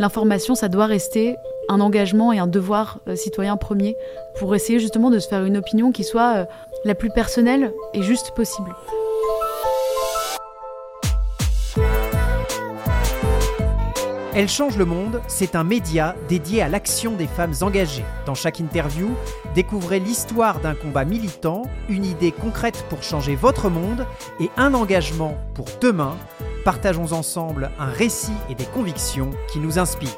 l'information, ça doit rester un engagement et un devoir euh, citoyen premier pour essayer justement de se faire une opinion qui soit euh, la plus personnelle et juste possible. Elle change le monde, c'est un média dédié à l'action des femmes engagées. Dans chaque interview, découvrez l'histoire d'un combat militant, une idée concrète pour changer votre monde et un engagement pour demain. Partageons ensemble un récit et des convictions qui nous inspirent.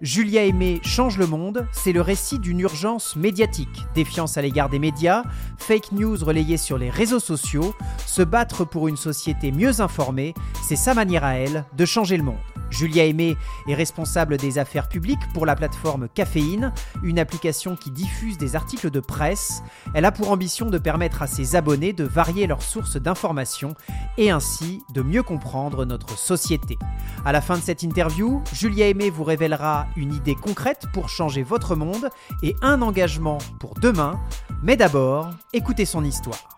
Julia Aimé change le monde, c'est le récit d'une urgence médiatique. Défiance à l'égard des médias, fake news relayées sur les réseaux sociaux, se battre pour une société mieux informée, c'est sa manière à elle de changer le monde. Julia Aimé est responsable des affaires publiques pour la plateforme Caféine, une application qui diffuse des articles de presse. Elle a pour ambition de permettre à ses abonnés de varier leurs sources d'informations et ainsi de mieux comprendre notre société. À la fin de cette interview, Julia Aimé vous révélera une idée concrète pour changer votre monde et un engagement pour demain. Mais d'abord, écoutez son histoire.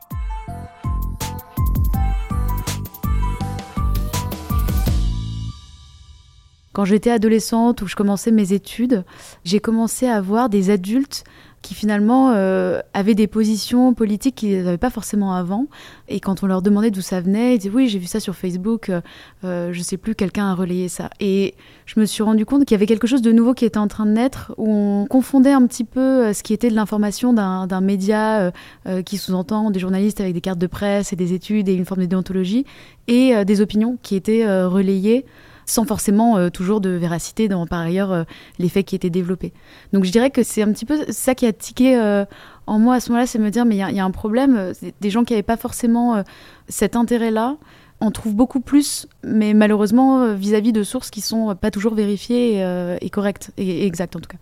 Quand j'étais adolescente ou je commençais mes études, j'ai commencé à voir des adultes qui finalement euh, avaient des positions politiques qu'ils n'avaient pas forcément avant. Et quand on leur demandait d'où ça venait, ils disaient oui, j'ai vu ça sur Facebook, euh, euh, je sais plus, quelqu'un a relayé ça. Et je me suis rendu compte qu'il y avait quelque chose de nouveau qui était en train de naître, où on confondait un petit peu ce qui était de l'information d'un média qui sous-entend des journalistes avec des cartes de presse et des études et une forme de déontologie, et des opinions qui étaient relayées sans forcément euh, toujours de véracité dans par ailleurs euh, les faits qui étaient développés. Donc je dirais que c'est un petit peu ça qui a tiqué euh, en moi à ce moment-là, c'est me dire mais il y, a un problème, des gens qui n'avaient pas forcément cet intérêt-là. On trouve beaucoup plus, mais malheureusement vis-à-vis de sources qui sont pas toujours vérifiées et, correctes et, exactes en tout cas.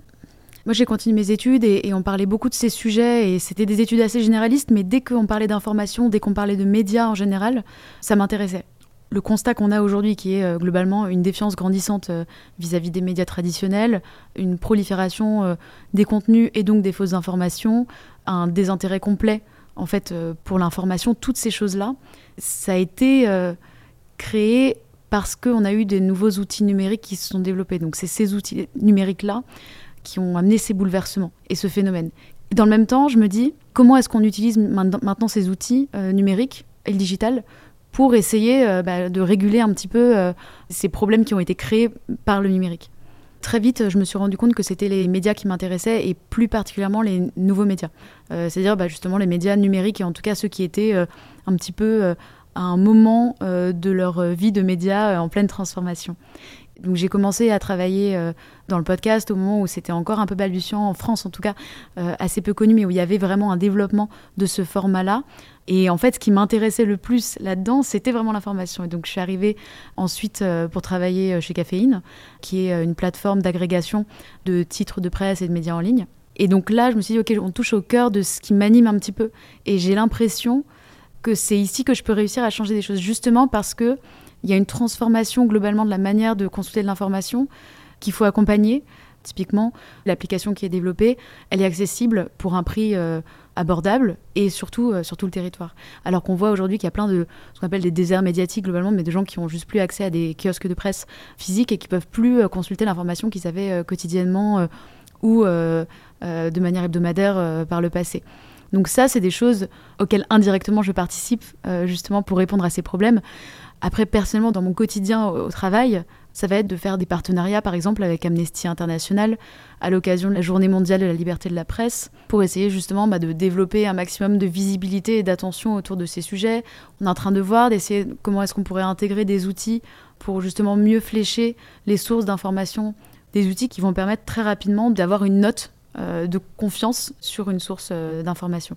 Moi, j'ai continué mes études et, on parlait beaucoup de ces sujets et c'était des études assez généralistes, mais dès qu'on parlait d'information, dès qu'on parlait de médias en général, ça m'intéressait le constat qu'on a aujourd'hui, qui est euh, globalement une défiance grandissante euh, vis-à-vis des médias traditionnels, une prolifération euh, des contenus et donc des fausses informations, un désintérêt complet en fait pour l'information, toutes ces choses-là, ça a été créé parce qu'on a eu des nouveaux outils numériques qui se sont développés. Donc c'est ces outils numériques-là qui ont amené ces bouleversements et ce phénomène. dans le même temps, je me dis, comment est-ce qu'on utilise maintenant ces outils numériques et le digital pour essayer euh, bah, de réguler un petit peu euh, ces problèmes qui ont été créés par le numérique. Très vite, je me suis rendu compte que c'était les médias qui m'intéressaient et plus particulièrement les nouveaux médias. Euh, c'est-à-dire bah, justement les médias numériques et en tout cas ceux qui étaient un petit peu à un moment de leur vie de médias en pleine transformation. Donc j'ai commencé à travailler dans le podcast au moment où c'était encore un peu balbutiant, en France en tout cas, assez peu connu, mais où il y avait vraiment un développement de ce format-là. Et en fait, ce qui m'intéressait le plus là-dedans, c'était vraiment l'information. Et donc, je suis arrivée ensuite euh, pour travailler euh, chez Caféine, qui est euh, une plateforme d'agrégation de titres de presse et de médias en ligne. Et donc là, je me suis dit, OK, on touche au cœur de ce qui m'anime un petit peu. Et j'ai l'impression que c'est ici que je peux réussir à changer des choses, justement parce qu'il y a une transformation globalement de la manière de consulter de l'information qu'il faut accompagner. Typiquement, l'application qui est développée, elle est accessible pour un prix abordable et surtout euh, sur tout le territoire. Alors qu'on voit aujourd'hui qu'il y a plein de ce qu'on appelle des déserts médiatiques globalement, mais de gens qui ont juste plus accès à des kiosques de presse physiques et qui peuvent plus euh, consulter l'information qu'ils avaient euh, quotidiennement ou de manière hebdomadaire par le passé. Donc ça, c'est des choses auxquelles indirectement je participe justement pour répondre à ces problèmes. Après, personnellement, dans mon quotidien au travail, ça va être de faire des partenariats, par exemple, avec Amnesty International à l'occasion de la Journée mondiale de la liberté de la presse, pour essayer justement bah, de développer un maximum de visibilité et d'attention autour de ces sujets. On est en train de voir, d'essayer comment est-ce qu'on pourrait intégrer des outils pour justement mieux flécher les sources d'information, des outils qui vont permettre très rapidement d'avoir une note euh, de confiance sur une source euh, d'information.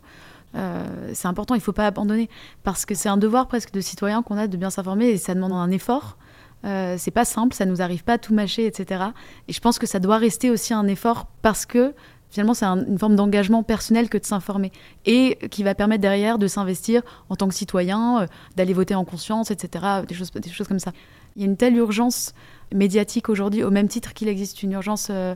Euh, c'est important, il ne faut pas abandonner, parce que c'est un devoir presque de citoyen qu'on a de bien s'informer et ça demande un effort. Euh, c'est pas simple, ça nous arrive pas à tout mâcher, etc. Et je pense que ça doit rester aussi un effort parce que finalement c'est une forme d'engagement personnel que de s'informer et qui va permettre derrière de s'investir en tant que citoyen, euh, d'aller voter en conscience, etc. Des choses, des choses comme ça. Il y a une telle urgence médiatique aujourd'hui, au même titre qu'il existe une urgence euh,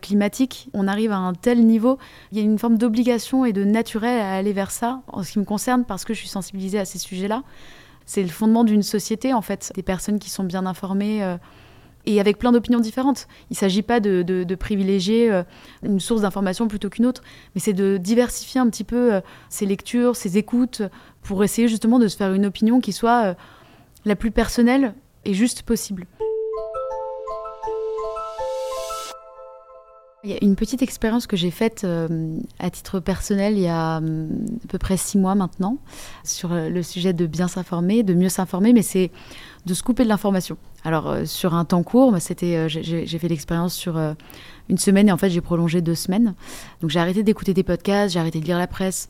climatique. On arrive à un tel niveau, il y a une forme d'obligation et de naturel à aller vers ça, en ce qui me concerne, parce que je suis sensibilisée à ces sujets-là. C'est le fondement d'une société, en fait. Des personnes qui sont bien informées euh, et avec plein d'opinions différentes. Il ne s'agit pas de, privilégier euh, une source d'information plutôt qu'une autre, mais c'est de diversifier un petit peu euh, ses lectures, ses écoutes, pour essayer justement de se faire une opinion qui soit la plus personnelle et juste possible. Il y a une petite expérience que j'ai faite euh, à titre personnel il y a hum, à peu près six mois maintenant sur euh, le sujet de bien s'informer, de mieux s'informer, mais c'est de se couper de l'information. Alors euh, sur un temps court, c'était, j'ai fait l'expérience sur une semaine et en fait j'ai prolongé deux semaines. Donc j'ai arrêté d'écouter des podcasts, j'ai arrêté de lire la presse,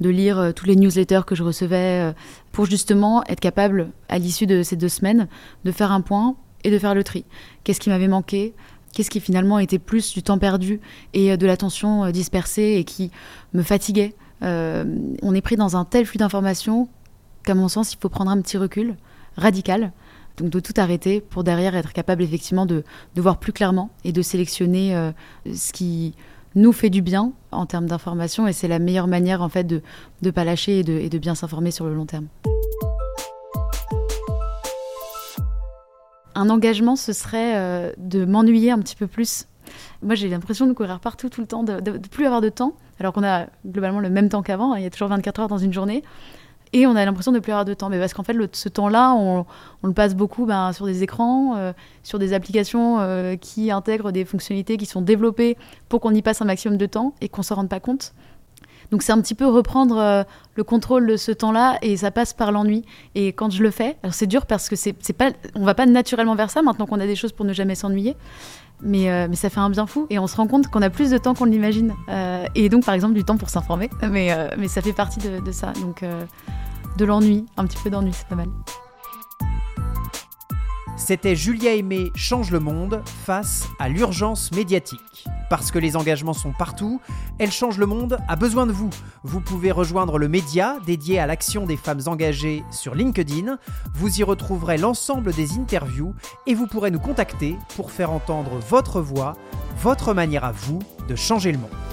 de lire tous les newsletters que je recevais pour justement être capable à l'issue de ces deux semaines de faire un point et de faire le tri. Qu'est-ce qui m'avait manqué? Qu'est-ce qui finalement était plus du temps perdu et euh, de l'attention euh, dispersée et qui me fatiguait euh, On est pris dans un tel flux d'informations qu'à mon sens, il faut prendre un petit recul radical, donc de tout arrêter pour derrière être capable effectivement de, voir plus clairement et de sélectionner ce qui nous fait du bien en termes d'information et c'est la meilleure manière en fait de ne pas lâcher et de bien s'informer sur le long terme. Un engagement, ce serait euh, de m'ennuyer un petit peu plus. Moi, j'ai l'impression de courir partout tout le temps, de, ne plus avoir de temps, alors qu'on a globalement le même temps qu'avant. Hein. il y a toujours 24 heures dans une journée. Et on a l'impression de plus avoir de temps. Mais parce qu'en fait, ce temps-là, on, le passe beaucoup ben, sur des écrans, euh, sur des applications euh, qui intègrent des fonctionnalités qui sont développées pour qu'on y passe un maximum de temps et qu'on ne s'en rende pas compte. Donc c'est un petit peu reprendre euh, le contrôle de ce temps-là et ça passe par l'ennui. Et quand je le fais, alors c'est dur parce que c'est, pas, on va pas naturellement vers ça maintenant qu'on a des choses pour ne jamais s'ennuyer. Mais, euh, mais, ça fait un bien fou et on se rend compte qu'on a plus de temps qu'on l'imagine. Euh, et donc, par exemple, du temps pour s'informer. Mais, mais ça fait partie de, de ça. Donc, de l'ennui, un petit peu d'ennui, c'est pas mal. C'était Julia Aimé change le monde face à l'urgence médiatique. Parce que les engagements sont partout, Elle change le monde a besoin de vous. Vous pouvez rejoindre le média dédié à l'action des femmes engagées sur LinkedIn. Vous y retrouverez l'ensemble des interviews et vous pourrez nous contacter pour faire entendre votre voix, votre manière à vous de changer le monde.